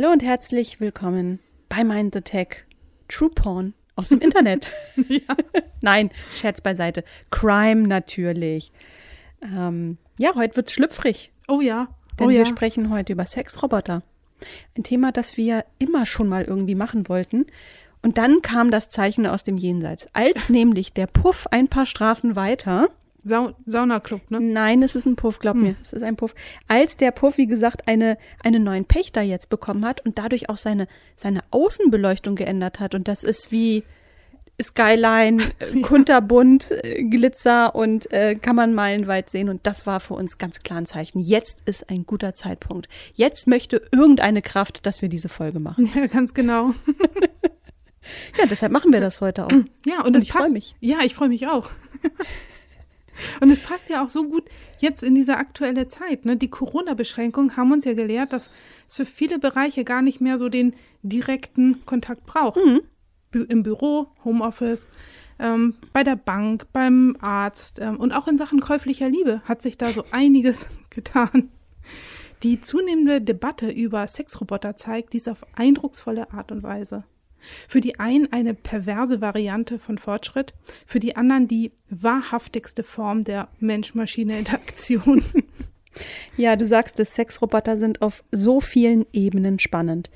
Hallo und herzlich willkommen bei Mind the Tech. True Porn aus dem Internet. ja. Nein, Scherz beiseite. Crime natürlich. Ähm, ja, heute wird's schlüpfrig. Oh ja. Denn oh wir ja. sprechen heute über Sexroboter. Ein Thema, das wir immer schon mal irgendwie machen wollten. Und dann kam das Zeichen aus dem Jenseits. Als nämlich der Puff ein paar Straßen weiter Sau Saunaclub, ne? Nein, es ist ein Puff, glaub mir. Es ist ein Puff. Als der Puff, wie gesagt, eine, einen neuen Pächter jetzt bekommen hat und dadurch auch seine, seine Außenbeleuchtung geändert hat. Und das ist wie Skyline, äh, kunterbunt, äh, Glitzer und äh, kann man meilenweit sehen. Und das war für uns ganz klar ein Zeichen. Jetzt ist ein guter Zeitpunkt. Jetzt möchte irgendeine Kraft, dass wir diese Folge machen. Ja, ganz genau. Ja, deshalb machen wir das heute auch. Ja, und, Und es ich freu passt. mich. Ja, ich freue mich auch. und es passt ja auch so gut jetzt in diese aktuelle Zeit. Ne? Die Corona-Beschränkungen haben uns ja gelehrt, dass es für viele Bereiche gar nicht mehr so den direkten Kontakt braucht. Mhm. Bü Im Büro, Homeoffice, ähm, bei der Bank, beim Arzt ähm, und auch in Sachen käuflicher Liebe hat sich da so einiges getan. Die zunehmende Debatte über Sexroboter zeigt dies auf eindrucksvolle Art und Weise. Für die einen eine perverse Variante von Fortschritt, für die anderen die wahrhaftigste Form der Mensch-Maschine-Interaktion. Ja, du sagst es, Sexroboter sind auf so vielen Ebenen spannend.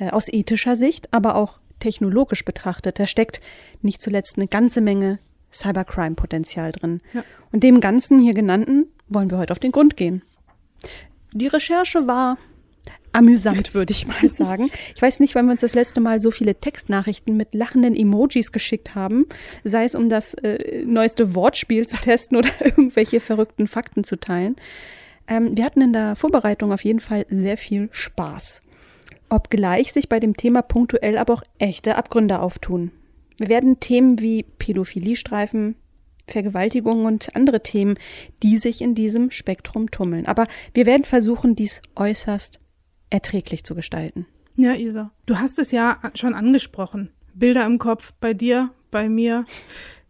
Äh, aus ethischer Sicht, aber auch technologisch betrachtet. Da steckt nicht zuletzt eine ganze Menge Cybercrime-Potenzial drin. Ja. Und dem Ganzen hier genannten wollen wir heute auf den Grund gehen. Die Recherche war amüsant, würde ich mal sagen. Ich weiß nicht, wann wir uns das letzte Mal so viele Textnachrichten mit lachenden Emojis geschickt haben, sei es um das äh, neueste Wortspiel zu testen oder irgendwelche verrückten Fakten zu teilen. Ähm, wir hatten in der Vorbereitung auf jeden Fall sehr viel Spaß. Obgleich sich bei dem Thema punktuell aber auch echte Abgründe auftun. Wir werden Themen wie Pädophilie streifen, Vergewaltigung und andere Themen, die sich in diesem Spektrum tummeln. Aber wir werden versuchen, dies äußerst erträglich zu gestalten. ja, Isa, du hast es ja schon angesprochen. Bilder im Kopf bei dir, bei mir.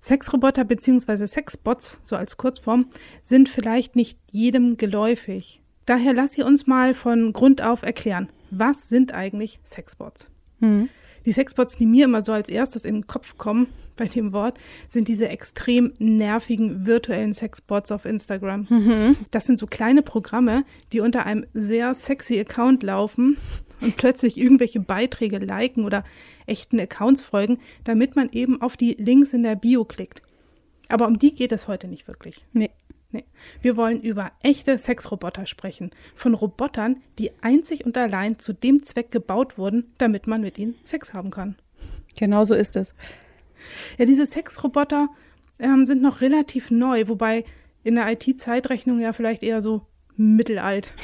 Sexroboter bzw. Sexbots, so als Kurzform, sind vielleicht nicht jedem geläufig. Daher lass sie uns mal von Grund auf erklären. Was sind eigentlich Sexbots? Die Sexbots, die mir immer so als erstes in den Kopf kommen bei dem Wort, sind diese extrem nervigen virtuellen Sexbots auf Instagram. Das sind so kleine Programme, die unter einem sehr sexy Account laufen und plötzlich irgendwelche Beiträge liken oder echten Accounts folgen, damit man eben auf die Links in der Bio klickt. Aber um die geht es heute nicht wirklich. Nee. Nee. Wir wollen über echte Sexroboter sprechen. Von Robotern, die einzig und allein zu dem Zweck gebaut wurden, damit man mit ihnen Sex haben kann. Genau so ist es. Ja, diese Sexroboter ähm, sind noch relativ neu, wobei in der IT-Zeitrechnung ja vielleicht eher so mittelalt.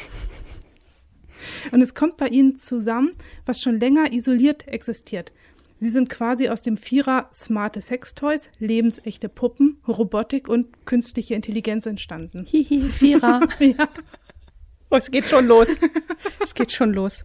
Und es kommt bei ihnen zusammen, was schon länger isoliert existiert. Sie sind quasi aus dem Vierer smarte Sextoys, lebensechte Puppen, Robotik und künstliche Intelligenz entstanden. Hihi, Vierer. Ja. Oh, es geht schon los. Es geht schon los.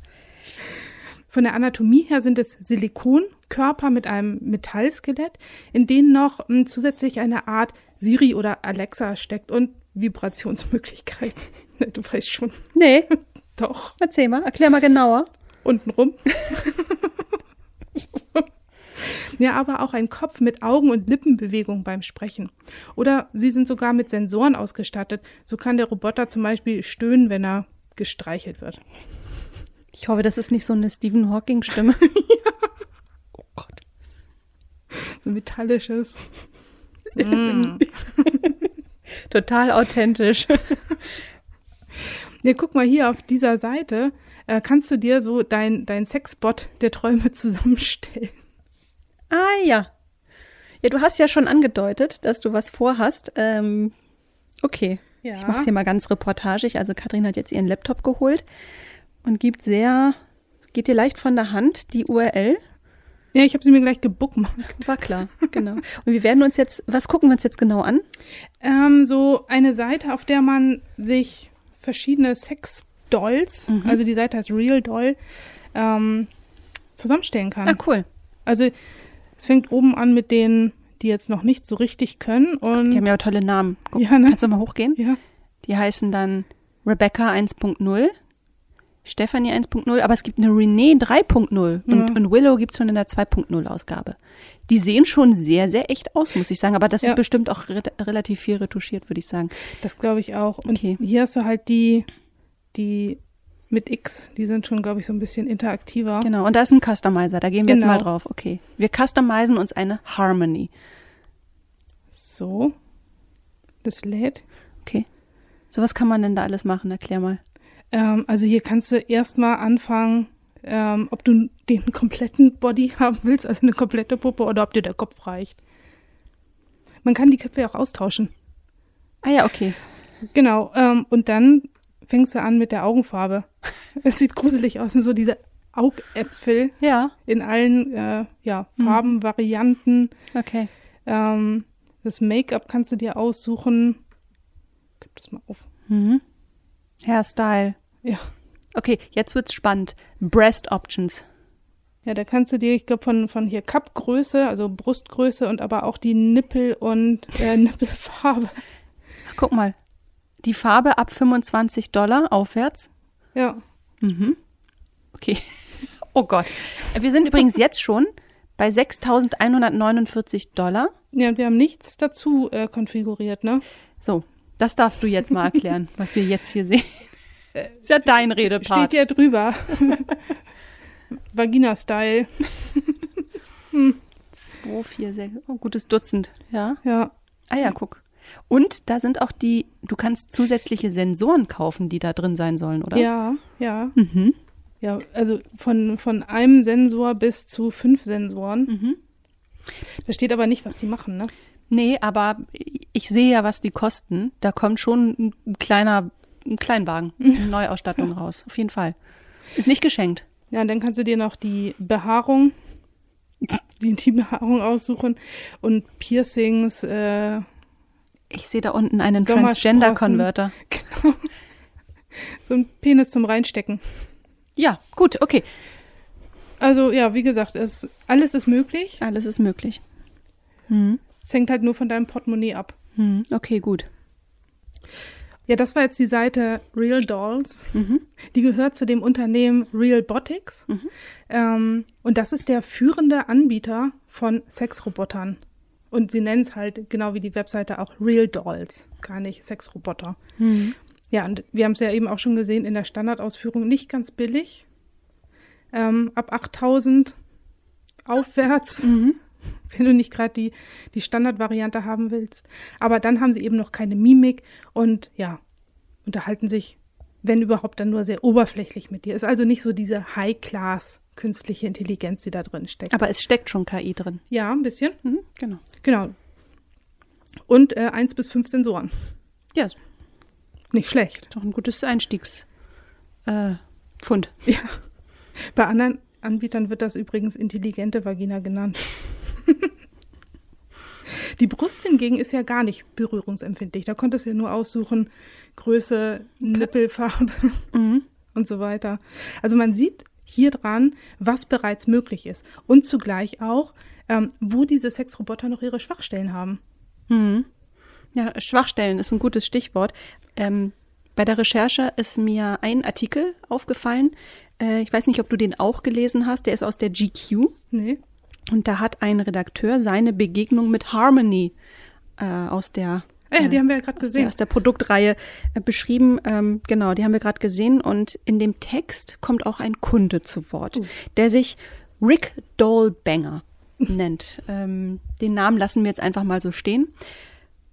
Von der Anatomie her sind es Silikonkörper mit einem Metallskelett, in denen noch m, zusätzlich eine Art Siri oder Alexa steckt und Vibrationsmöglichkeiten. Du weißt schon. Nee, Doch. erzähl mal, erklär mal genauer. Untenrum. Ja, aber auch ein Kopf mit Augen- und Lippenbewegung beim Sprechen. Oder sie sind sogar mit Sensoren ausgestattet. So kann der Roboter zum Beispiel stöhnen, wenn er gestreichelt wird. Ich hoffe, das ist nicht so eine Stephen Hawking-Stimme. Oh Gott. So metallisches. Total authentisch. Ja, guck mal hier auf dieser Seite. Äh, kannst du dir so dein, dein Sexbot der Träume zusammenstellen? Ah ja. Ja, du hast ja schon angedeutet, dass du was vorhast. Ähm, okay. Ja. Ich mach's hier mal ganz reportagig. Also Katrin hat jetzt ihren Laptop geholt und gibt sehr, geht dir leicht von der Hand die URL. Ja, ich habe sie mir gleich gebookmarkt. War klar, genau. Und wir werden uns jetzt, was gucken wir uns jetzt genau an? Ähm, so eine Seite, auf der man sich verschiedene Sex-Dolls, also die Seite heißt Real Doll, ähm, zusammenstellen kann. Ah, cool. Also es fängt oben an mit denen, die jetzt noch nicht so richtig können. Und Die haben ja auch tolle Namen. Guck, Ja, ne? Kannst du mal hochgehen? ja, Die heißen dann Rebecca 1.0, Stephanie 1.0, aber es gibt eine Renee 3.0 und, Ja. und Willow gibt's schon in der 2.0 Ausgabe. Die sehen schon sehr, sehr echt aus, muss ich sagen, aber das Ja. ist bestimmt auch re relativ viel retuschiert, würde ich sagen. Das glaube ich auch. Und Okay. hier hast du halt die, die mit X, die sind schon, glaube ich, so ein bisschen interaktiver. Genau, und da ist ein Customizer, da gehen wir jetzt Genau. mal drauf. Okay, wir customizen uns eine Harmony. So. Das lädt. Okay. So was kann man denn da alles machen? Erklär mal. Ähm, also hier kannst du erstmal anfangen, ähm, ob du den kompletten Body haben willst, also eine komplette Puppe, oder ob dir der Kopf reicht. Man kann die Köpfe auch austauschen. Ah ja, okay. Genau. Ähm, und dann fängst du an mit der Augenfarbe. Es sieht gruselig aus, so diese Augäpfel Ja, in allen äh, ja, Farben, Varianten. okay. Ähm, das Make-up kannst du dir aussuchen. Gib das mal auf. Mhm. Hairstyle. Ja. Okay, jetzt wird's spannend. Breast Options. Ja, da kannst du dir, ich glaube, von, von hier Cup-Größe, also Brustgröße und aber auch die Nippel und äh, Nippelfarbe. Guck mal. Die Farbe ab 25 Dollar aufwärts. Ja. Mhm. Okay. Oh Gott. Wir sind übrigens jetzt schon bei 6.149 Dollar. Ja, und wir haben nichts dazu äh, konfiguriert, ne? So, das darfst du jetzt mal erklären, was wir jetzt hier sehen. Ist ja dein Redepart. Steht ja drüber. Vagina-Style. 2, 4, 6, oh, gutes Dutzend, ja. Ja. Ah ja, guck. Und da sind auch die, du kannst zusätzliche Sensoren kaufen, die da drin sein sollen, oder? Ja, ja. Mhm. Ja, also von, von einem Sensor bis zu fünf Sensoren. Mhm. Da steht aber nicht, was die machen, ne? Nee, aber ich sehe ja, was die kosten. Da kommt schon ein kleiner, ein Kleinwagen, eine Neuausstattung raus. Auf jeden Fall. Ist nicht geschenkt. Ja, und dann kannst du dir noch die Behaarung, die Intimbehaarung aussuchen und Piercings, äh, Ich sehe da unten einen. Transgender-Converter. genau. So ein Penis zum Reinstecken. Ja, gut, okay. Also ja, wie gesagt, es, alles ist möglich. Alles ist möglich. Hm. Es hängt halt nur von deinem Portemonnaie ab. Hm. Okay, gut. Ja, das war jetzt die Seite Real Dolls. Mhm. Die gehört zu dem Unternehmen Real Botics. Mhm. Ähm, und das ist der führende Anbieter von Sexrobotern. Und sie nennen es halt genau wie die Webseite auch Real Dolls, gar nicht Sexroboter. Hm. Ja, und wir haben es ja eben auch schon gesehen in der Standardausführung, nicht ganz billig. Ähm, ab 8000 aufwärts, Mhm. wenn du nicht gerade die, die Standardvariante haben willst. Aber dann haben sie eben noch keine Mimik und ja, unterhalten sich, wenn überhaupt, dann nur sehr oberflächlich mit dir. Ist also nicht so diese High-Class künstliche Intelligenz, die da drin steckt. Aber es steckt schon KI drin. Ja, ein bisschen. Mhm. Genau. Genau. Und äh, eins bis fünf Sensoren. Ja, ist Nicht schlecht. doch ein gutes Einstiegs. Äh. Ja. Bei anderen Anbietern wird das übrigens intelligente Vagina genannt. Die Brust hingegen ist ja gar nicht berührungsempfindlich. Da konntest du ja nur aussuchen, Größe, Nippelfarbe Mhm. und so weiter. Also man sieht hier dran, was bereits möglich ist. Und zugleich auch, ähm, wo diese Sexroboter noch ihre Schwachstellen haben. Mhm. Ja, Schwachstellen ist ein gutes Stichwort. Ähm, bei der Recherche ist mir ein Artikel aufgefallen. Äh, ich weiß nicht, ob du den auch gelesen hast. Der ist aus der GQ. Nee. Und da hat ein Redakteur seine Begegnung mit Harmony äh, aus der Ja, die haben wir ja gerade aus der, gesehen. aus der Produktreihe äh, beschrieben. Ähm, genau, die haben wir gerade gesehen. Und in dem Text kommt auch ein Kunde zu Wort, Uh. der sich Rick Dolbanger nennt. Ähm, den Namen lassen wir jetzt einfach mal so stehen.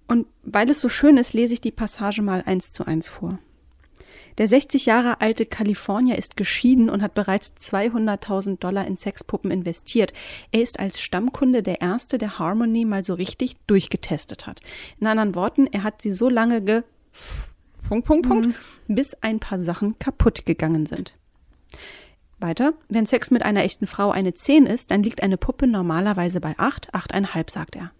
Und weil es so schön ist, lese ich die Passage mal eins zu eins vor. Der 60 Jahre alte Kalifornier ist geschieden und hat bereits 200.000 Dollar in Sexpuppen investiert. Er ist als Stammkunde der Erste, der Harmony mal so richtig durchgetestet hat. In anderen Worten, er hat sie so lange ge... Punkt, Punkt, Punkt, bis ein paar Sachen kaputt gegangen sind. Weiter, wenn Sex mit einer echten Frau eine 10 ist, dann liegt eine Puppe normalerweise bei 8, 8,5, sagt er.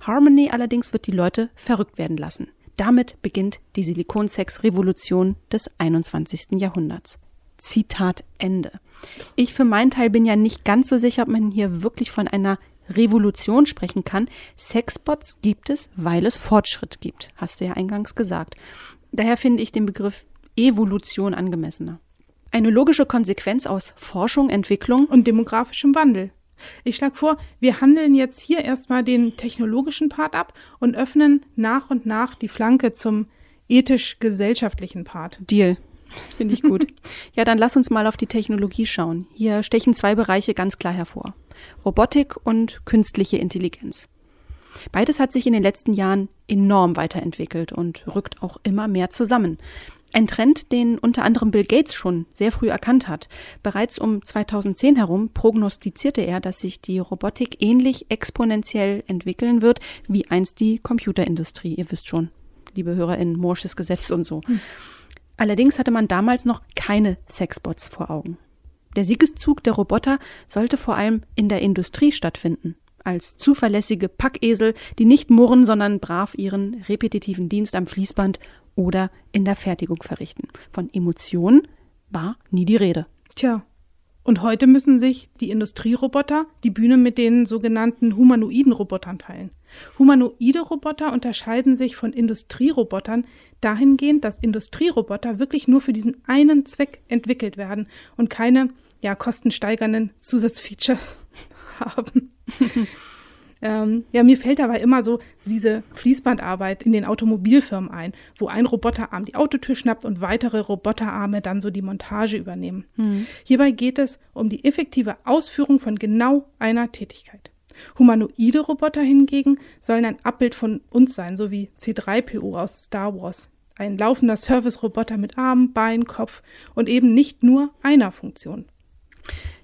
Harmony allerdings wird die Leute verrückt werden lassen. Damit beginnt die Silikonsex-Revolution des 21. Jahrhunderts. Zitat Ende. Ich für meinen Teil bin ja nicht ganz so sicher, ob man hier wirklich von einer Revolution sprechen kann. Sexbots gibt es, weil es Fortschritt gibt, hast du ja eingangs gesagt. Daher finde ich den Begriff Evolution angemessener. Eine logische Konsequenz aus Forschung, Entwicklung und demografischem Wandel. Ich schlage vor, wir handeln jetzt hier erstmal den technologischen Part ab und öffnen nach und nach die Flanke zum ethisch-gesellschaftlichen Part. Deal. Finde ich gut. ja, dann lass uns mal auf die Technologie schauen. Hier stechen zwei Bereiche ganz klar hervor. Robotik und künstliche Intelligenz. Beides hat sich in den letzten Jahren enorm weiterentwickelt und rückt auch immer mehr zusammen. Ein Trend, den unter anderem Bill Gates schon sehr früh erkannt hat. Bereits um 2010 herum prognostizierte er, dass sich die Robotik ähnlich exponentiell entwickeln wird wie einst die Computerindustrie. Ihr wisst schon, liebe HörerInnen, Moore's Gesetz und so. Hm. Allerdings hatte man damals noch keine Sexbots vor Augen. Der Siegeszug der Roboter sollte vor allem in der Industrie stattfinden. Als zuverlässige Packesel, die nicht murren, sondern brav ihren repetitiven Dienst am Fließband oder in der Fertigung verrichten. Von Emotionen war nie die Rede. Tja, und heute müssen sich die Industrieroboter die Bühne mit den sogenannten humanoiden Robotern teilen. Humanoide Roboter unterscheiden sich von Industrierobotern dahingehend, dass Industrieroboter wirklich nur für diesen einen Zweck entwickelt werden und keine ja, kostensteigernden Zusatzfeatures haben. Ähm, ja, mir fällt dabei immer so diese Fließbandarbeit in den Automobilfirmen ein, wo ein Roboterarm die Autotür schnappt und weitere Roboterarme dann so die Montage übernehmen. Mhm. Hierbei geht es um die effektive Ausführung von genau einer Tätigkeit. Humanoide Roboter hingegen sollen ein Abbild von uns sein, so wie C3PO aus Star Wars. Ein laufender Service-Roboter mit Arm, Bein, Kopf und eben nicht nur einer Funktion.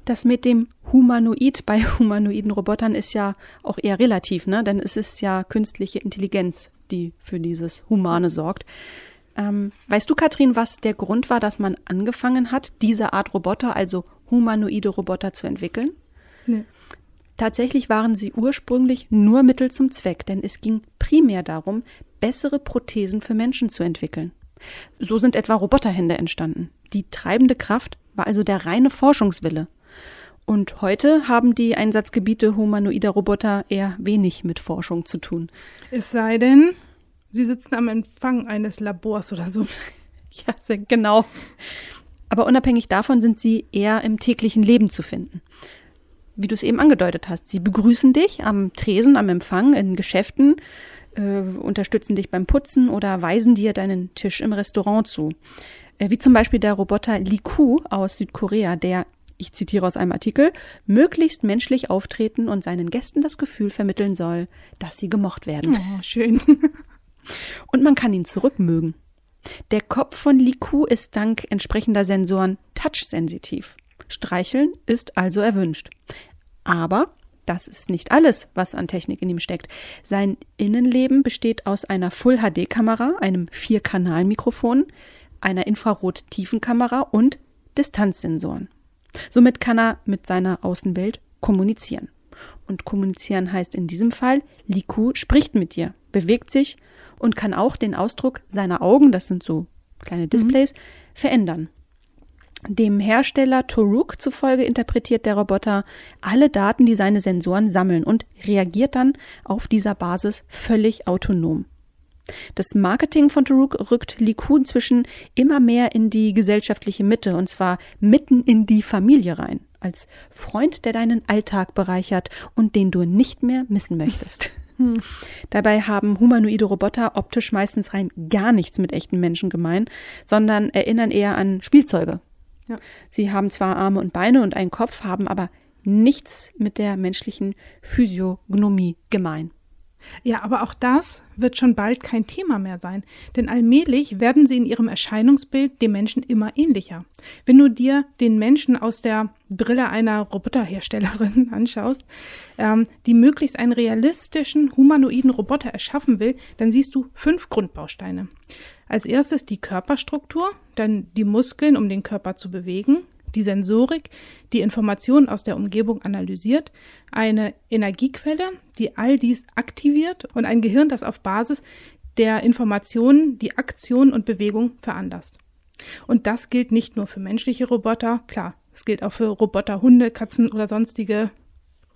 Das mit dem Humanoid bei humanoiden Robotern ist ja auch eher relativ, ne? Denn es ist ja künstliche Intelligenz, die für dieses Humane sorgt. Ähm, weißt du, Katrin, was der Grund war, dass man angefangen hat, diese Art Roboter, also humanoide Roboter, zu entwickeln? Nee. Tatsächlich waren sie ursprünglich nur Mittel zum Zweck, denn es ging primär darum, bessere Prothesen für Menschen zu entwickeln. So sind etwa Roboterhände entstanden. Die treibende Kraft war also der reine Forschungswille. Und heute haben die Einsatzgebiete humanoider Roboter eher wenig mit Forschung zu tun. Es sei denn, sie sitzen am Empfang eines Labors oder so. ja, sehr genau. Aber unabhängig davon sind sie eher im täglichen Leben zu finden. Wie du es eben angedeutet hast, sie begrüßen dich am Tresen, am Empfang, in Geschäften, äh, unterstützen dich beim Putzen oder weisen dir deinen Tisch im Restaurant zu. Äh, wie zum Beispiel der Roboter Liku aus Südkorea, der ich zitiere aus einem Artikel, möglichst menschlich auftreten und seinen Gästen das Gefühl vermitteln soll, dass sie gemocht werden. Oh, schön. und man kann ihn zurückmögen. Der Kopf von Liku ist dank entsprechender Sensoren touchsensitiv. Streicheln ist also erwünscht. Aber das ist nicht alles, was an Technik in ihm steckt. Sein Innenleben besteht aus einer Full-HD-Kamera, einem Vier-Kanal-Mikrofon, einer Infrarot-Tiefenkamera und Distanzsensoren. Somit kann er mit seiner Außenwelt kommunizieren. Und kommunizieren heißt in diesem Fall, Liku spricht mit dir, bewegt sich und kann auch den Ausdruck seiner Augen, das sind so kleine Displays, mhm. verändern. Dem Hersteller Toruk zufolge interpretiert der Roboter alle Daten, die seine Sensoren sammeln und reagiert dann auf dieser Basis völlig autonom. Das Marketing von Taruk rückt Liku inzwischen immer mehr in die gesellschaftliche Mitte und zwar mitten in die Familie rein. Als Freund, der deinen Alltag bereichert und den du nicht mehr missen möchtest. Hm. Dabei haben humanoide Roboter optisch meistens rein gar nichts mit echten Menschen gemein, sondern erinnern eher an Spielzeuge. Ja. Sie haben zwar Arme und Beine und einen Kopf, haben aber nichts mit der menschlichen Physiognomie gemein. Ja, aber auch das wird schon bald kein Thema mehr sein, denn allmählich werden sie in ihrem Erscheinungsbild dem Menschen immer ähnlicher. Wenn du dir den Menschen aus der Brille einer Roboterherstellerin anschaust, ähm, die möglichst einen realistischen humanoiden Roboter erschaffen will, dann siehst du fünf Grundbausteine. Als erstes die Körperstruktur, dann die Muskeln, um den Körper zu bewegen, die Sensorik, die Informationen aus der Umgebung analysiert, eine Energiequelle, die all dies aktiviert und ein Gehirn, das auf Basis der Informationen die Aktion und Bewegung veranlasst. Und das gilt nicht nur für menschliche Roboter, klar, es gilt auch für Roboter, Hunde, Katzen oder sonstige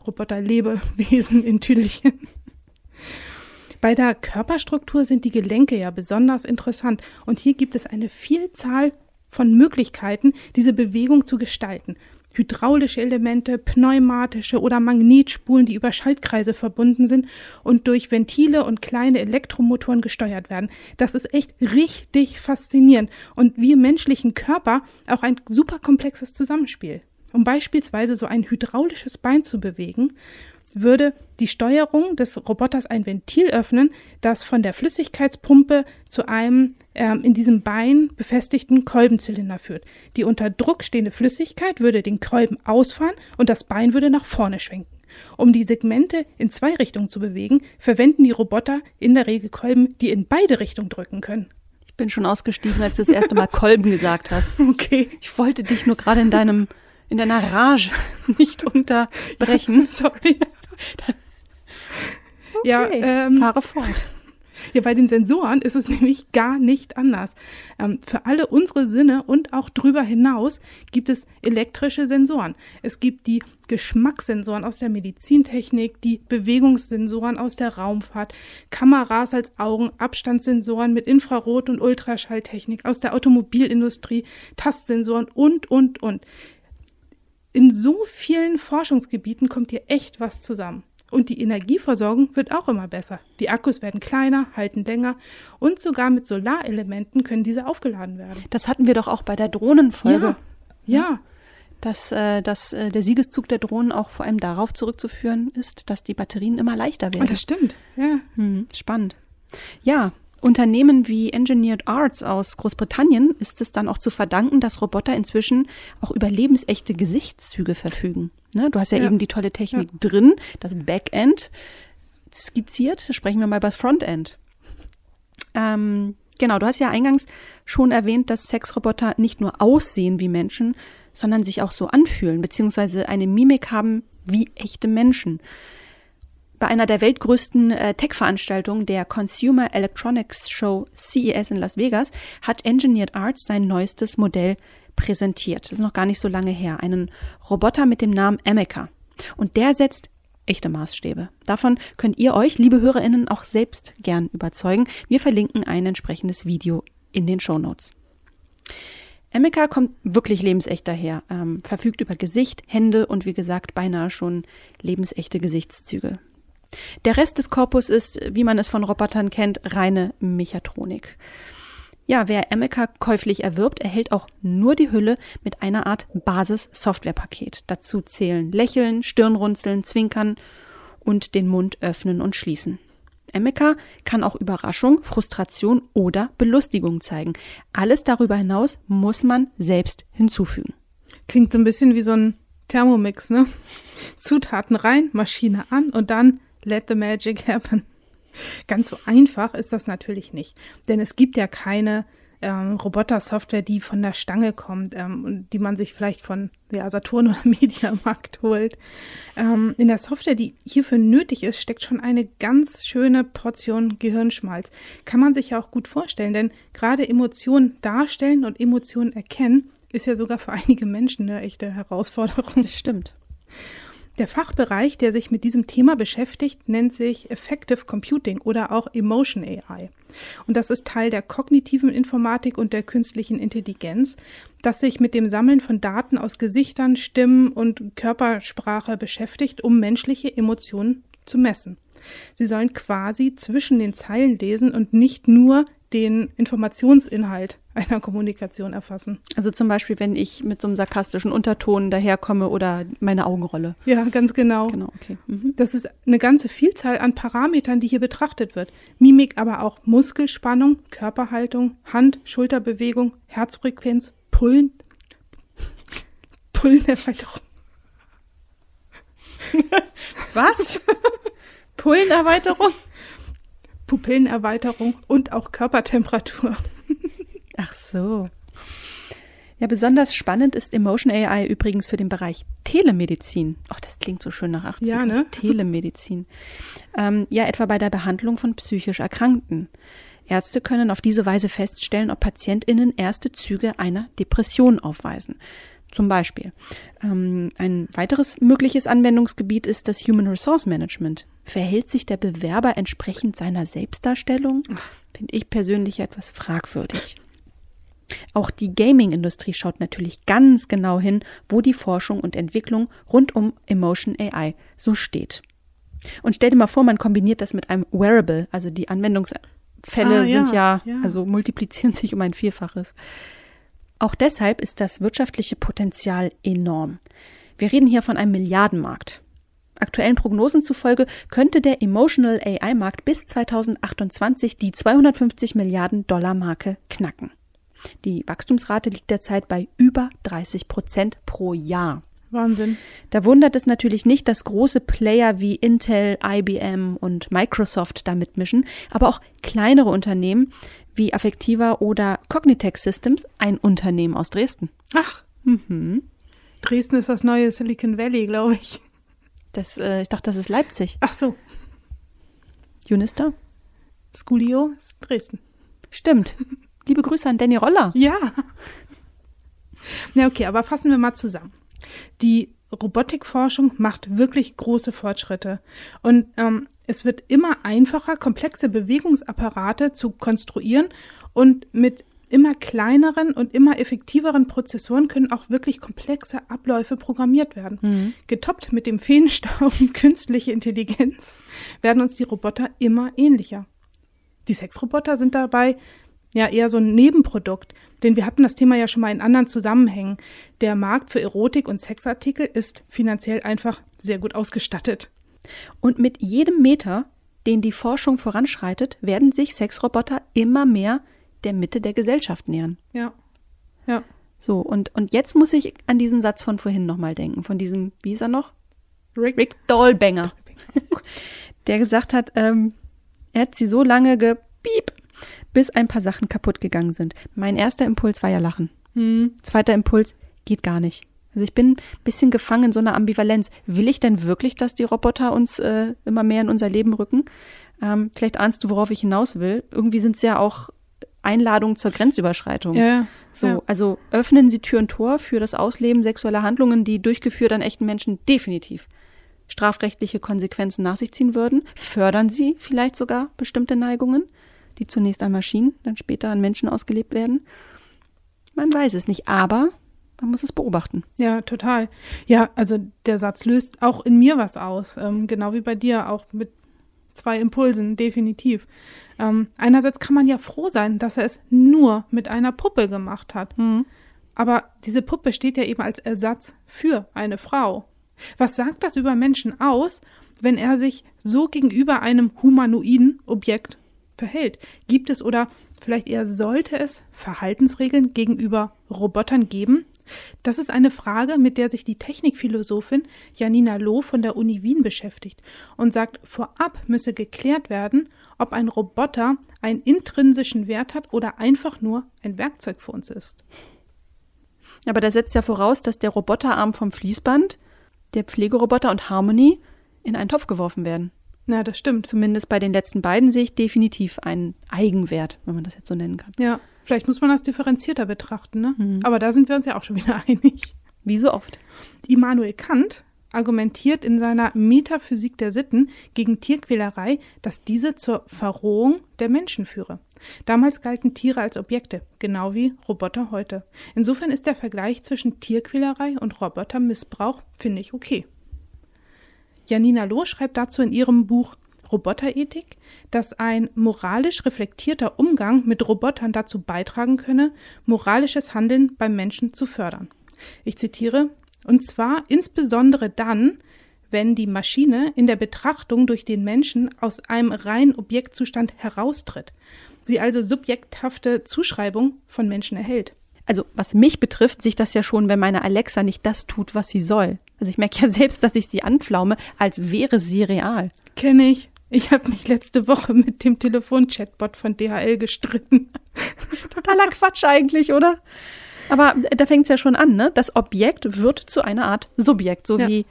Roboterlebewesen in Tüdelchen. Bei der Körperstruktur sind die Gelenke ja besonders interessant und hier gibt es eine Vielzahl von Möglichkeiten, diese Bewegung zu gestalten. Hydraulische Elemente, pneumatische oder Magnetspulen, die über Schaltkreise verbunden sind und durch Ventile und kleine Elektromotoren gesteuert werden. Das ist echt richtig faszinierend und wie im menschlichen Körper auch ein super komplexes Zusammenspiel. Um beispielsweise so ein hydraulisches Bein zu bewegen, würde die Steuerung des Roboters ein Ventil öffnen, das von der Flüssigkeitspumpe zu einem ähm, in diesem Bein befestigten Kolbenzylinder führt. Die unter Druck stehende Flüssigkeit würde den Kolben ausfahren und das Bein würde nach vorne schwenken. Um die Segmente in zwei Richtungen zu bewegen, verwenden die Roboter in der Regel Kolben, die in beide Richtungen drücken können. Ich bin schon ausgestiegen, als du das erste Mal Kolben gesagt hast. Okay. Ich wollte dich nur gerade in deinem in deiner Rage nicht unterbrechen. Ja, sorry. Okay, Ja, ähm, fahre fort. Ja, bei den Sensoren ist es nämlich gar nicht anders. Ähm, für alle unsere Sinne und auch drüber hinaus gibt es elektrische Sensoren. Es gibt die Geschmackssensoren aus der Medizintechnik, die Bewegungssensoren aus der Raumfahrt, Kameras als Augen, Abstandssensoren mit Infrarot- und Ultraschalltechnik aus der Automobilindustrie, Tastsensoren und, und, und. In so vielen Forschungsgebieten kommt hier echt was zusammen. Und die Energieversorgung wird auch immer besser. Die Akkus werden kleiner, halten länger und sogar mit Solarelementen können diese aufgeladen werden. Das hatten wir doch auch bei der Drohnenfolge. Ja, ja, Dass, äh, dass äh, der Siegeszug der Drohnen auch vor allem darauf zurückzuführen ist, dass die Batterien immer leichter und werden. das stimmt. Ja. Hm, spannend. Ja, Unternehmen wie Engineered Arts aus Großbritannien ist es dann auch zu verdanken, dass Roboter inzwischen auch über lebensechte Gesichtszüge verfügen. Ne? Du hast ja, Ja. eben die tolle Technik drin, das Backend skizziert. Sprechen wir mal über das Frontend. Ähm, genau, du hast ja eingangs schon erwähnt, dass Sexroboter nicht nur aussehen wie Menschen, sondern sich auch so anfühlen, beziehungsweise eine Mimik haben wie echte Menschen. Bei einer der weltgrößten äh, Tech-Veranstaltungen, der Consumer Electronics Show CES in Las Vegas, hat Engineered Arts sein neuestes Modell präsentiert. Das ist noch gar nicht so lange her. Einen Roboter mit dem Namen Ameca. Und der setzt echte Maßstäbe. Davon könnt ihr euch, liebe HörerInnen, auch selbst gern überzeugen. Wir verlinken ein entsprechendes Video in den Show Notes. Emeka kommt wirklich lebensecht daher, ähm, verfügt über Gesicht, Hände und wie gesagt beinahe schon lebensechte Gesichtszüge. Der Rest des Korpus ist, wie man es von Robotern kennt, reine Mechatronik. Ja, wer Emeka käuflich erwirbt, erhält auch nur die Hülle mit einer Art Basis-Softwarepaket. Dazu zählen Lächeln, Stirnrunzeln, Zwinkern und den Mund öffnen und schließen. Emeka kann auch Überraschung, Frustration oder Belustigung zeigen. Alles darüber hinaus muss man selbst hinzufügen. Klingt so ein bisschen wie so ein Thermomix, ne? Zutaten rein, Maschine an und dann let the magic happen. Ganz so einfach ist das natürlich nicht, denn es gibt ja keine ähm, Roboter-Software, die von der Stange kommt ähm, und die man sich vielleicht von ja, Saturn oder Mediamarkt holt. Ähm, in der Software, die hierfür nötig ist, steckt schon eine ganz schöne Portion Gehirnschmalz. Kann man sich ja auch gut vorstellen, denn gerade Emotionen darstellen und Emotionen erkennen ist ja sogar für einige Menschen eine echte Herausforderung. Das stimmt. Der Fachbereich, der sich mit diesem Thema beschäftigt, nennt sich Effective Computing oder auch Emotion AI. Und das ist Teil der kognitiven Informatik und der künstlichen Intelligenz, das sich mit dem Sammeln von Daten aus Gesichtern, Stimmen und Körpersprache beschäftigt, um menschliche Emotionen zu messen. Sie sollen quasi zwischen den Zeilen lesen und nicht nur den Informationsinhalt einer Kommunikation erfassen. Also zum Beispiel, wenn ich mit so einem sarkastischen Unterton daherkomme oder meine Augenrolle. Ja, ganz genau. Genau, okay. Mhm. Das ist eine ganze Vielzahl an Parametern, die hier betrachtet wird. Mimik, aber auch Muskelspannung, Körperhaltung, Hand, Schulterbewegung, Herzfrequenz, Pullen, Pullenerweiterung. Was? Pullenerweiterung? Pupillenerweiterung und auch Körpertemperatur. Ach so. Ja, besonders spannend ist Emotion AI übrigens für den Bereich Telemedizin. Ach, das klingt so schön nach 80. Ja, ne? Telemedizin. Ähm, ja, etwa bei der Behandlung von psychisch Erkrankten. Ärzte können auf diese Weise feststellen, ob PatientInnen erste Züge einer Depression aufweisen. Zum Beispiel. Ähm, ein weiteres mögliches Anwendungsgebiet ist das Human Resource Management. Verhält sich der Bewerber entsprechend seiner Selbstdarstellung? Finde ich persönlich etwas fragwürdig. Auch die Gaming-Industrie schaut natürlich ganz genau hin, wo die Forschung und Entwicklung rund um Emotion AI so steht. Und stell dir mal vor, man kombiniert das mit einem Wearable, also die Anwendungsfälle Ah, sind ja, ja, ja. also multiplizieren sich um ein Vielfaches. Auch deshalb ist das wirtschaftliche Potenzial enorm. Wir reden hier von einem Milliardenmarkt. Aktuellen Prognosen zufolge könnte der Emotional AI-Markt bis 2028 die 250 Milliarden Dollar Marke knacken. Die Wachstumsrate liegt derzeit bei über 30 Prozent pro Jahr. Wahnsinn. Da wundert es natürlich nicht, dass große Player wie Intel, IBM und Microsoft da mitmischen, aber auch kleinere Unternehmen wie Affectiva oder Cognitex Systems, ein Unternehmen aus Dresden. Ach, Mhm. Dresden ist das neue Silicon Valley, glaube ich. Das, äh, ich dachte, das ist Leipzig. Ach so, Unista? Schoolio ist Dresden. Stimmt. Liebe Grüße an Danny Roller. Ja. Na okay, aber fassen wir mal zusammen. Die Robotikforschung macht wirklich große Fortschritte und ähm, es wird immer einfacher, komplexe Bewegungsapparate zu konstruieren und mit immer kleineren und immer effektiveren Prozessoren können auch wirklich komplexe Abläufe programmiert werden. Getoppt mit dem Feenstaub künstliche Intelligenz werden uns die Roboter immer ähnlicher. Die Sexroboter sind dabei ja eher so ein Nebenprodukt, denn wir hatten das Thema ja schon mal in anderen Zusammenhängen. Der Markt für Erotik und Sexartikel ist finanziell einfach sehr gut ausgestattet. Und mit jedem Meter, den die Forschung voranschreitet, werden sich Sexroboter immer mehr der Mitte der Gesellschaft nähern. Ja. Ja. So, und, und jetzt muss ich an diesen Satz von vorhin nochmal denken, von diesem, wie ist er noch? Rick, Rick Dollbanger, der gesagt hat, ähm, er hat sie so lange gepiep, bis ein paar Sachen kaputt gegangen sind. Mein erster Impuls war ja lachen. Hm. Zweiter Impuls geht gar nicht. Also ich bin ein bisschen gefangen in so einer Ambivalenz. Will ich denn wirklich, dass die Roboter uns äh, immer mehr in unser Leben rücken? Ähm, vielleicht ahnst du, worauf ich hinaus will. Irgendwie sind es ja auch Einladungen zur Grenzüberschreitung. Ja. So, Ja. also öffnen Sie Tür und Tor für das Ausleben sexueller Handlungen, die durchgeführt an echten Menschen definitiv strafrechtliche Konsequenzen nach sich ziehen würden. Fördern Sie vielleicht sogar bestimmte Neigungen, die zunächst an Maschinen, dann später an Menschen ausgelebt werden. Man weiß es nicht, aber man muss es beobachten. Ja, total. Ja, also der Satz löst auch in mir was aus, ähm, genau wie bei dir, auch mit zwei Impulsen, definitiv. Ähm, einerseits kann man ja froh sein, dass er es nur mit einer Puppe gemacht hat. Aber diese Puppe steht ja eben als Ersatz für eine Frau. Was sagt das über Menschen aus, wenn er sich so gegenüber einem humanoiden Objekt verhält? Gibt es oder vielleicht eher sollte es Verhaltensregeln gegenüber Robotern geben? Das ist eine Frage, mit der sich die Technikphilosophin Janina Loh von der Uni Wien beschäftigt und sagt, vorab müsse geklärt werden, ob ein Roboter einen intrinsischen Wert hat oder einfach nur ein Werkzeug für uns ist. Aber das setzt ja voraus, dass der Roboterarm vom Fließband, der Pflegeroboter und Harmony in einen Topf geworfen werden. Ja, das stimmt. Zumindest bei den letzten beiden sehe ich definitiv einen Eigenwert, wenn man das jetzt so nennen kann. Ja, vielleicht muss man das differenzierter betrachten, ne? Aber da sind wir uns ja auch schon wieder einig. Wie so oft. Immanuel Kant argumentiert in seiner Metaphysik der Sitten gegen Tierquälerei, dass diese zur Verrohung der Menschen führe. Damals galten Tiere als Objekte, genau wie Roboter heute. Insofern ist der Vergleich zwischen Tierquälerei und Robotermissbrauch, finde ich, okay. Janina Loh schreibt dazu in ihrem Buch Roboterethik, dass ein moralisch reflektierter Umgang mit Robotern dazu beitragen könne, moralisches Handeln beim Menschen zu fördern. Ich zitiere, und zwar insbesondere dann, wenn die Maschine in der Betrachtung durch den Menschen aus einem reinen Objektzustand heraustritt, sie also subjekthafte Zuschreibung von Menschen erhält. Also was mich betrifft, sich das ja schon, wenn meine Alexa nicht das tut, was sie soll. Also ich merke ja selbst, dass ich sie anpflaume, als wäre sie real. Kenne ich. Ich habe mich letzte Woche mit dem Telefon-Chatbot von DHL gestritten. Totaler Quatsch eigentlich, oder? Aber da fängt es ja schon an, ne? Das Objekt wird zu einer Art Subjekt, so Ja. wie äh,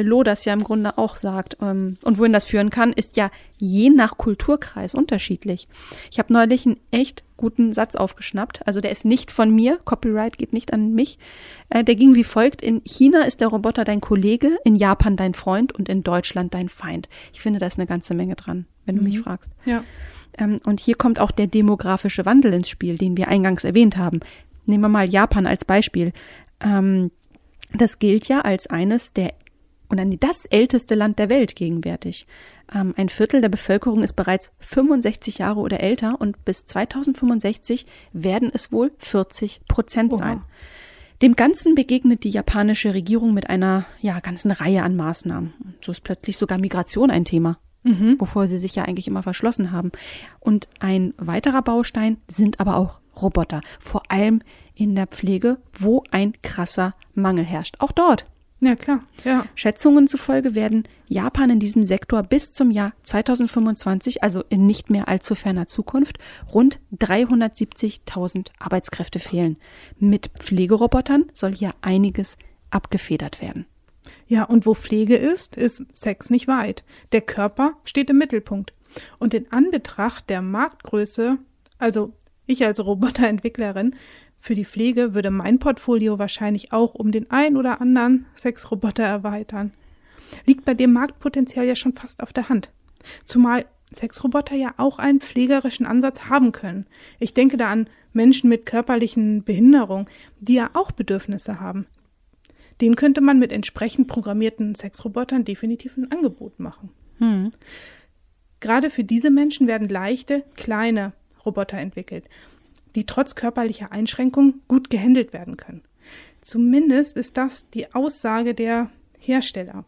Loh das ja im Grunde auch sagt. Ähm, und wohin das führen kann, ist ja je nach Kulturkreis unterschiedlich. Ich habe neulich einen echt guten Satz aufgeschnappt. Also der ist nicht von mir, Copyright geht nicht an mich. Äh, der ging wie folgt. In China ist der Roboter dein Kollege, in Japan dein Freund und in Deutschland dein Feind. Ich finde, da ist eine ganze Menge dran, wenn du mich fragst. Ja. Ähm, und hier kommt auch der demografische Wandel ins Spiel, den wir eingangs erwähnt haben. Nehmen wir mal Japan als Beispiel. Ähm, das gilt ja als eines der oder das älteste Land der Welt gegenwärtig. Ähm, ein Viertel der Bevölkerung ist bereits 65 Jahre oder älter und bis 2065 werden es wohl 40 Prozent sein. Oha. Dem Ganzen begegnet die japanische Regierung mit einer ja ganzen Reihe an Maßnahmen. So ist plötzlich sogar Migration ein Thema. Mhm. wovor sie sich ja eigentlich immer verschlossen haben. Und ein weiterer Baustein sind aber auch Roboter, vor allem in der Pflege, wo ein krasser Mangel herrscht. Auch dort ja, klar. Ja. Schätzungen zufolge werden Japan in diesem Sektor bis zum Jahr 2025, also in nicht mehr allzu ferner Zukunft, rund 370.000 Arbeitskräfte fehlen. Mit Pflegerobotern soll hier einiges abgefedert werden. Ja, und wo Pflege ist, ist Sex nicht weit. Der Körper steht im Mittelpunkt. Und in Anbetracht der Marktgröße, also ich als Roboterentwicklerin, für die Pflege würde mein Portfolio wahrscheinlich auch um den ein oder anderen Sexroboter erweitern. Liegt bei dem Marktpotenzial ja schon fast auf der Hand. Zumal Sexroboter ja auch einen pflegerischen Ansatz haben können. Ich denke da an Menschen mit körperlichen Behinderungen, die ja auch Bedürfnisse haben. Den könnte man mit entsprechend programmierten Sexrobotern definitiv ein Angebot machen. Hm. Gerade für diese Menschen werden leichte, kleine Roboter entwickelt die trotz körperlicher Einschränkungen gut gehandelt werden können. Zumindest ist das die Aussage der Hersteller.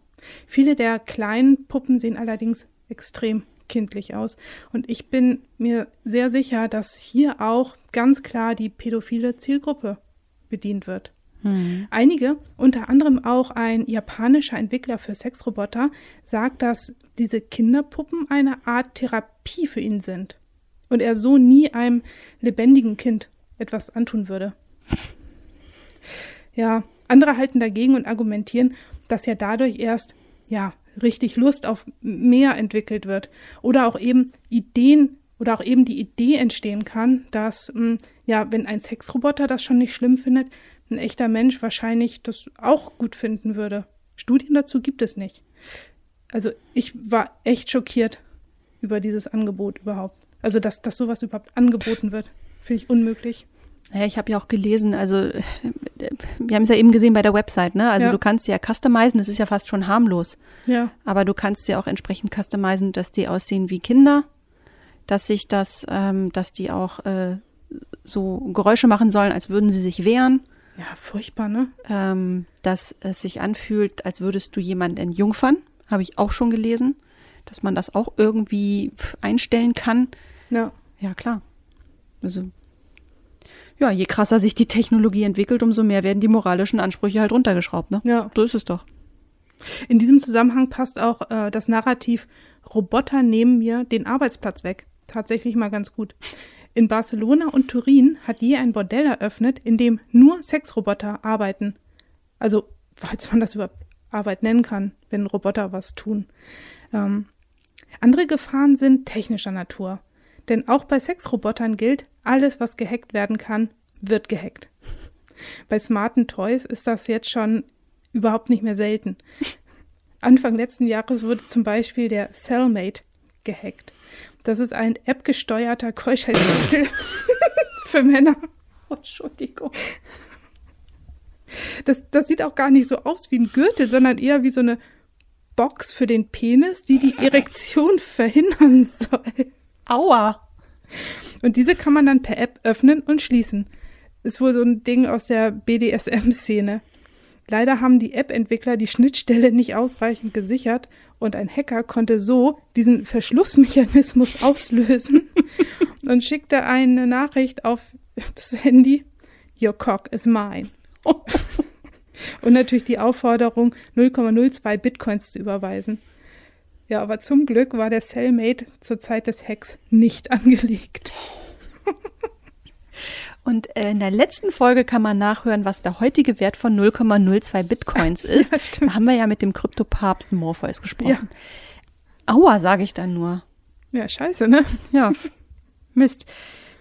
Viele der kleinen Puppen sehen allerdings extrem kindlich aus. Und ich bin mir sehr sicher, dass hier auch ganz klar die pädophile Zielgruppe bedient wird. Hm. Einige, unter anderem auch ein japanischer Entwickler für Sexroboter, sagt, dass diese Kinderpuppen eine Art Therapie für ihn sind und er so nie einem lebendigen Kind etwas antun würde. Ja, andere halten dagegen und argumentieren, dass ja dadurch erst, ja, richtig Lust auf mehr entwickelt wird oder auch eben Ideen oder auch eben die Idee entstehen kann, dass, hm, ja, wenn ein Sexroboter das schon nicht schlimm findet, ein echter Mensch wahrscheinlich das auch gut finden würde. Studien dazu gibt es nicht. Also ich war echt schockiert über dieses Angebot überhaupt. Also, dass, dass sowas überhaupt angeboten wird, finde ich unmöglich. Ja, ich habe ja auch gelesen, also wir haben es ja eben gesehen bei der Website, ne? Also ja. du kannst ja customizen, das ist ja fast schon harmlos. Ja. Aber du kannst ja auch entsprechend customizen, dass die aussehen wie Kinder, dass sich das, ähm, dass die auch äh, so Geräusche machen sollen, als würden sie sich wehren. Ja, furchtbar, ne? Ähm, dass es sich anfühlt, als würdest du jemanden entjungfern, habe ich auch schon gelesen, dass man das auch irgendwie einstellen kann. Ja. Ja, klar. Also, ja, je krasser sich die Technologie entwickelt, umso mehr werden die moralischen Ansprüche halt runtergeschraubt, ne? Ja. So ist es doch. In diesem Zusammenhang passt auch äh, das Narrativ, Roboter nehmen mir den Arbeitsplatz weg. Tatsächlich mal ganz gut. In Barcelona und Turin hat je ein Bordell eröffnet, in dem nur Sexroboter arbeiten. Also, falls man das überhaupt Arbeit nennen kann, wenn Roboter was tun. Ähm, andere Gefahren sind technischer Natur. Denn auch bei Sexrobotern gilt, alles, was gehackt werden kann, wird gehackt. Bei smarten Toys ist das jetzt schon überhaupt nicht mehr selten. Anfang letzten Jahres wurde zum Beispiel der Cellmate gehackt. Das ist ein appgesteuerter Keuschheitsmittel für Männer. Oh, Entschuldigung. Das, das sieht auch gar nicht so aus wie ein Gürtel, sondern eher wie so eine Box für den Penis, die die Erektion verhindern soll. Aua. Und diese kann man dann per App öffnen und schließen. Ist wohl so ein Ding aus der BDSM-Szene. Leider haben die App-Entwickler die Schnittstelle nicht ausreichend gesichert und ein Hacker konnte so diesen Verschlussmechanismus auslösen und schickte eine Nachricht auf das Handy: Your cock is mine. und natürlich die Aufforderung, 0,02 Bitcoins zu überweisen. Ja, aber zum Glück war der Cellmate zur Zeit des Hacks nicht angelegt. Und äh, in der letzten Folge kann man nachhören, was der heutige Wert von 0,02 Bitcoins ist. Ja. Da haben wir ja mit dem Kryptopapst Morpheus gesprochen. Ja. Aua, sage ich dann nur. Ja, scheiße, ne? Ja. Mist.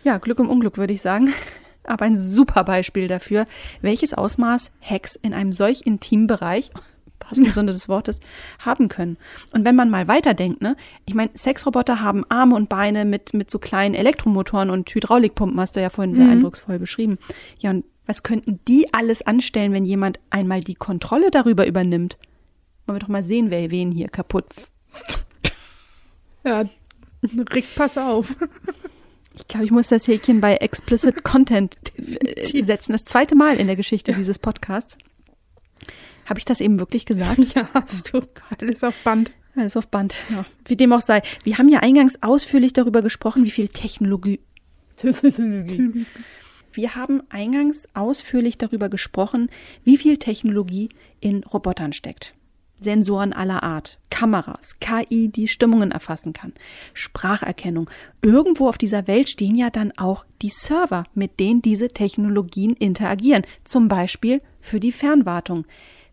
Ja, Glück im Unglück, würde ich sagen. Aber ein super Beispiel dafür, welches Ausmaß Hacks in einem solch intimen Bereich wahrsten Sinne des Wortes, haben können. Und wenn man mal weiterdenkt, ne, ich meine, Sexroboter haben Arme und Beine mit, mit so kleinen Elektromotoren und Hydraulikpumpen, hast du ja vorhin sehr Mhm. eindrucksvoll beschrieben. Ja, und was könnten die alles anstellen, wenn jemand einmal die Kontrolle darüber übernimmt? Wollen wir doch mal sehen, wer wen hier kaputt. Ja, Rick, pass auf. Ich glaube, ich muss das Häkchen bei Explicit Content äh, setzen. Das zweite Mal in der Geschichte dieses Podcasts. Habe ich das eben wirklich gesagt? Ja, hast du. Alles auf Band. Alles auf Band. Ja. Wie dem auch sei. Wir haben ja eingangs ausführlich darüber gesprochen, wie viel Technologie. Wir haben eingangs ausführlich darüber gesprochen, wie viel Technologie in Robotern steckt. Sensoren aller Art, Kameras, KI, die Stimmungen erfassen kann, Spracherkennung. Irgendwo auf dieser Welt stehen ja dann auch die Server, mit denen diese Technologien interagieren. Zum Beispiel für die Fernwartung.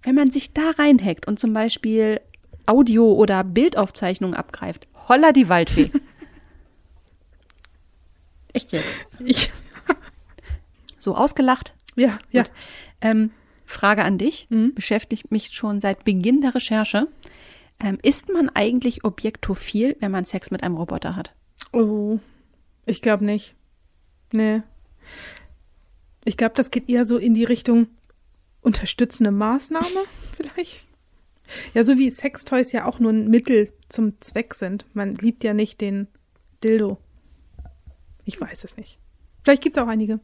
Wenn man sich da reinhackt und zum Beispiel Audio- oder Bildaufzeichnungen abgreift, holla die Waldfee. Echt jetzt? Ich, So ausgelacht? ja, ja. Ähm, Frage an dich, Mhm. beschäftigt mich schon seit Beginn der Recherche. Ähm, ist man eigentlich objektophil, wenn man Sex mit einem Roboter hat? Oh, ich glaube nicht. Nee. Ich glaube, das geht eher so in die Richtung unterstützende Maßnahme, vielleicht. Ja, so wie Sextoys ja auch nur ein Mittel zum Zweck sind. Man liebt ja nicht den Dildo. Ich weiß es nicht. Vielleicht gibt es auch einige.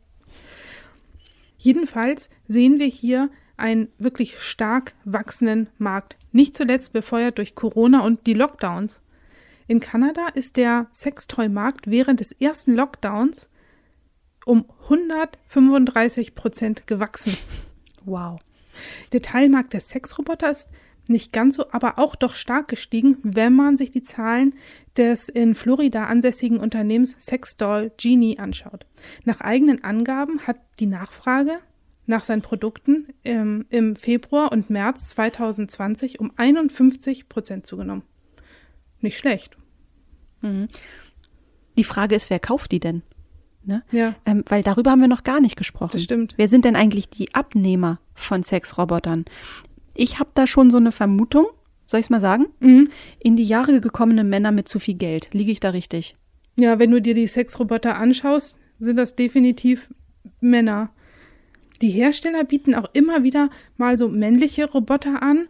Jedenfalls sehen wir hier einen wirklich stark wachsenden Markt. Nicht zuletzt befeuert durch Corona und die Lockdowns. In Kanada ist der Sextoy-Markt während des ersten Lockdowns um 135 Prozent gewachsen. Wow. Der Teilmarkt der Sexroboter ist nicht ganz so, aber auch doch stark gestiegen, wenn man sich die Zahlen des in Florida ansässigen Unternehmens Sexdoll Genie anschaut. Nach eigenen Angaben hat die Nachfrage nach seinen Produkten ähm, im Februar und März 2020 um 51 Prozent zugenommen. Nicht schlecht. Die Frage ist, wer kauft die denn? Ne? Ja. Ähm, weil darüber haben wir noch gar nicht gesprochen. Das stimmt. Wer sind denn eigentlich die Abnehmer von Sexrobotern? Ich habe da schon so eine Vermutung, soll ich es mal sagen? Mhm. In die Jahre gekommene Männer mit zu viel Geld. Liege ich da richtig? Ja, wenn du dir die Sexroboter anschaust, sind das definitiv Männer. Die Hersteller bieten auch immer wieder mal so männliche Roboter an,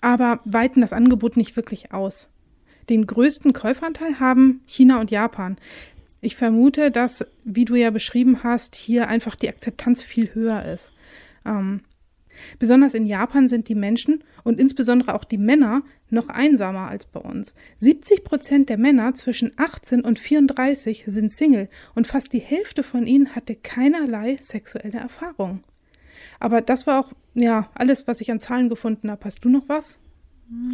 aber weiten das Angebot nicht wirklich aus. Den größten Käuferanteil haben China und Japan. Ich vermute, dass, wie du ja beschrieben hast, hier einfach die Akzeptanz viel höher ist. Ähm, Besonders in Japan sind die Menschen und insbesondere auch die Männer noch einsamer als bei uns. 70 Prozent der Männer zwischen 18 und 34 sind Single und fast die Hälfte von ihnen hatte keinerlei sexuelle Erfahrung. Aber das war auch, ja, alles, was ich an Zahlen gefunden habe. Hast du noch was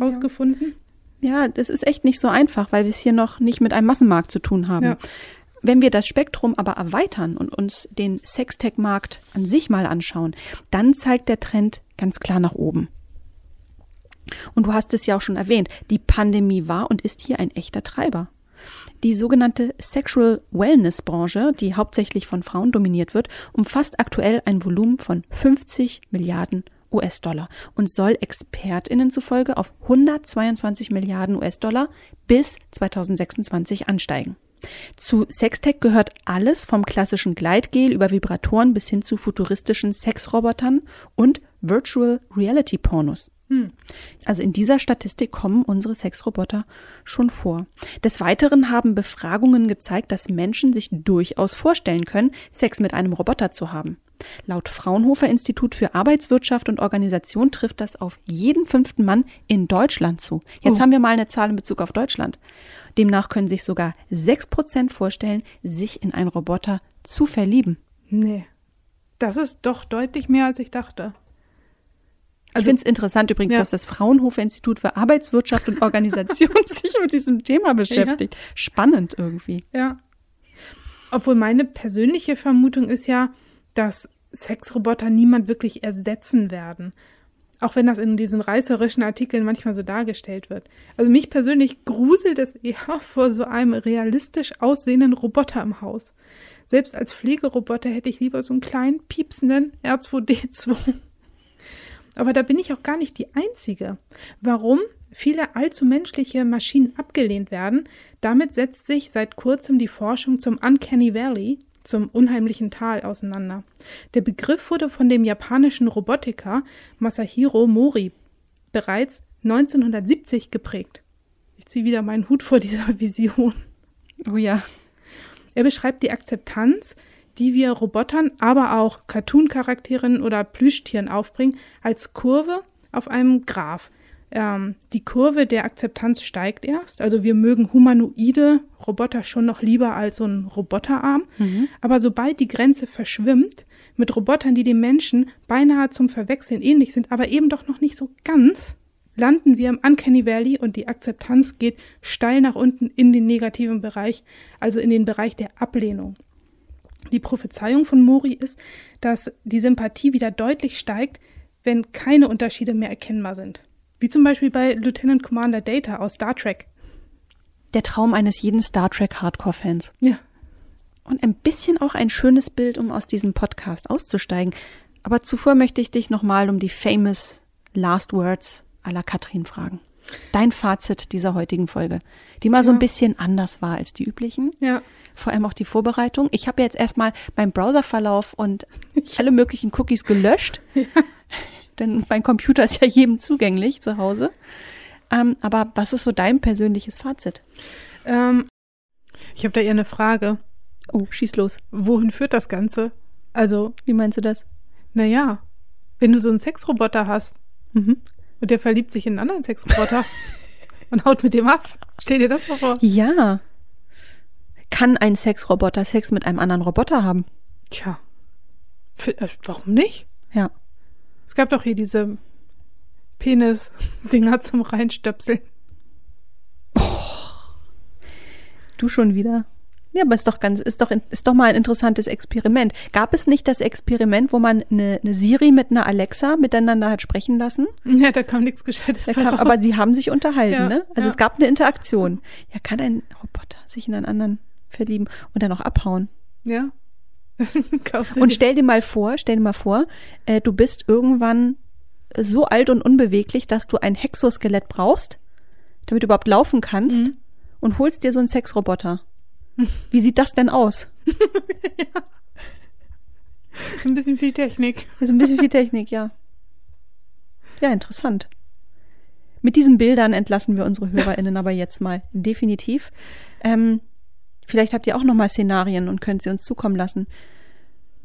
rausgefunden? Ja, das ist echt nicht so einfach, weil wir es hier noch nicht mit einem Massenmarkt zu tun haben. Ja. Wenn wir das Spektrum aber erweitern und uns den Sextech-Markt an sich mal anschauen, dann zeigt der Trend ganz klar nach oben. Und du hast es ja auch schon erwähnt, die Pandemie war und ist hier ein echter Treiber. Die sogenannte Sexual Wellness Branche, die hauptsächlich von Frauen dominiert wird, umfasst aktuell ein Volumen von 50 Milliarden US-Dollar und soll Expertinnen zufolge auf 122 Milliarden US-Dollar bis 2026 ansteigen. Zu Sextech gehört alles vom klassischen Gleitgel über Vibratoren bis hin zu futuristischen Sexrobotern und Virtual Reality Pornos. Also in dieser Statistik kommen unsere Sexroboter schon vor. Des Weiteren haben Befragungen gezeigt, dass Menschen sich durchaus vorstellen können, Sex mit einem Roboter zu haben. Laut Fraunhofer Institut für Arbeitswirtschaft und Organisation trifft das auf jeden fünften Mann in Deutschland zu. Jetzt Oh. haben wir mal eine Zahl in Bezug auf Deutschland. Demnach können sich sogar sechs Prozent vorstellen, sich in einen Roboter zu verlieben. Nee. Das ist doch deutlich mehr, als ich dachte. Ich finde es interessant übrigens, Ja. dass das Fraunhofer Institut für Arbeitswirtschaft und Organisation sich mit diesem Thema beschäftigt. Spannend irgendwie. Ja. Obwohl meine persönliche Vermutung ist ja, dass Sexroboter niemand wirklich ersetzen werden. Auch wenn das in diesen reißerischen Artikeln manchmal so dargestellt wird. Also mich persönlich gruselt es eher vor so einem realistisch aussehenden Roboter im Haus. Selbst als Pflegeroboter hätte ich lieber so einen kleinen piepsenden R2D2. Aber da bin ich auch gar nicht die Einzige. Warum viele allzu menschliche Maschinen abgelehnt werden, damit setzt sich seit kurzem die Forschung zum Uncanny Valley, zum unheimlichen Tal auseinander. Der Begriff wurde von dem japanischen Robotiker Masahiro Mori bereits 1970 geprägt. Ich ziehe wieder meinen Hut vor dieser Vision. Oh ja. Er beschreibt die Akzeptanz, die wir Robotern, aber auch Cartoon-Charakteren oder Plüschtieren aufbringen, als Kurve auf einem Graph. Ähm, die Kurve der Akzeptanz steigt erst. Also wir mögen humanoide Roboter schon noch lieber als so ein Roboterarm. Mhm. Aber sobald die Grenze verschwimmt mit Robotern, die dem Menschen beinahe zum Verwechseln ähnlich sind, aber eben doch noch nicht so ganz, landen wir im Uncanny Valley und die Akzeptanz geht steil nach unten in den negativen Bereich, also in den Bereich der Ablehnung. Die Prophezeiung von Mori ist, dass die Sympathie wieder deutlich steigt, wenn keine Unterschiede mehr erkennbar sind. Wie zum Beispiel bei Lieutenant Commander Data aus Star Trek. Der Traum eines jeden Star Trek Hardcore-Fans. Ja. Und ein bisschen auch ein schönes Bild, um aus diesem Podcast auszusteigen. Aber zuvor möchte ich dich nochmal um die famous Last Words la Katrin fragen. Dein Fazit dieser heutigen Folge, die mal so ein bisschen anders war als die üblichen. Ja. Vor allem auch die Vorbereitung. Ich habe jetzt erstmal meinen Browserverlauf und alle möglichen Cookies gelöscht. Denn mein Computer ist ja jedem zugänglich zu Hause. Ähm, aber was ist so dein persönliches Fazit? Ähm, ich habe da eher eine Frage. Oh, schieß los. Wohin führt das Ganze? Also, Wie meinst du das? naja, wenn du so einen Sexroboter hast Mhm. Und der verliebt sich in einen anderen Sexroboter und haut mit dem ab. Stell dir das mal vor. Ja. Kann ein Sexroboter Sex mit einem anderen Roboter haben? Tja. Äh, warum nicht? Ja. Es gab doch hier diese Penis-Dinger zum Reinstöpseln. Du schon wieder. Ja, aber ist doch ganz, ist doch, ist doch mal ein interessantes Experiment. Gab es nicht das Experiment, wo man eine, eine Siri mit einer Alexa miteinander hat sprechen lassen? Ja, da kam nichts Gescheites Da bei kam, aber sie haben sich unterhalten, Ja, ne? Also ja. es gab eine Interaktion. Ja, kann ein Roboter sich in einen anderen verlieben und dann auch abhauen? Ja. Und stell dir mal vor, stell dir mal vor, äh, du bist irgendwann so alt und unbeweglich, dass du ein Hexoskelett brauchst, damit du überhaupt laufen kannst Mhm. und holst dir so einen Sexroboter. Wie sieht das denn aus? ein bisschen viel Technik. Das ist ein bisschen viel Technik, ja. Ja, interessant. Mit diesen Bildern entlassen wir unsere HörerInnen aber jetzt mal definitiv. Ähm, vielleicht habt ihr auch noch mal Szenarien und könnt sie uns zukommen lassen.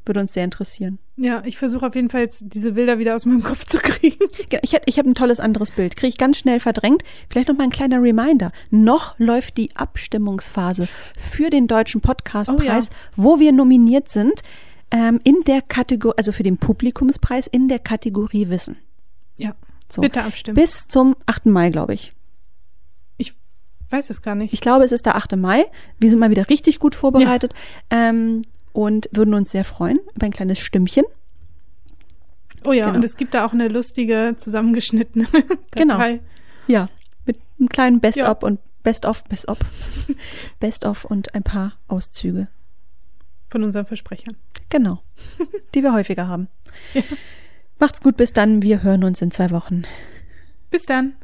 Würde uns sehr interessieren. Ja, ich versuche auf jeden Fall jetzt diese Bilder wieder aus meinem Kopf zu kriegen. Ge- Ich, hätt- ich habe ein tolles anderes Bild. Kriege ich ganz schnell verdrängt. Vielleicht noch mal ein kleiner Reminder. Noch läuft die Abstimmungsphase für den Deutschen Podcastpreis, Oh wo wir nominiert sind, ähm, in der Kategorie, also für den Publikumspreis in der Kategorie Wissen. Ja, So. bitte abstimmen. Bis zum 8. Mai, glaube ich. ich weiß es gar nicht. Ich glaube, es ist der 8. Mai. Wir sind mal wieder richtig gut vorbereitet ähm, und würden uns sehr freuen über ein kleines Stimmchen. Oh ja, genau. und es gibt da auch eine lustige zusammengeschnittene Datei. Genau. Ja, mit einem kleinen Best-of ja. und Best-of, Best-of, Best-of und ein paar Auszüge. Von unseren Versprechern. Genau, die wir häufiger haben. Ja. Macht's gut, bis dann. Wir hören uns in zwei Wochen. Bis dann.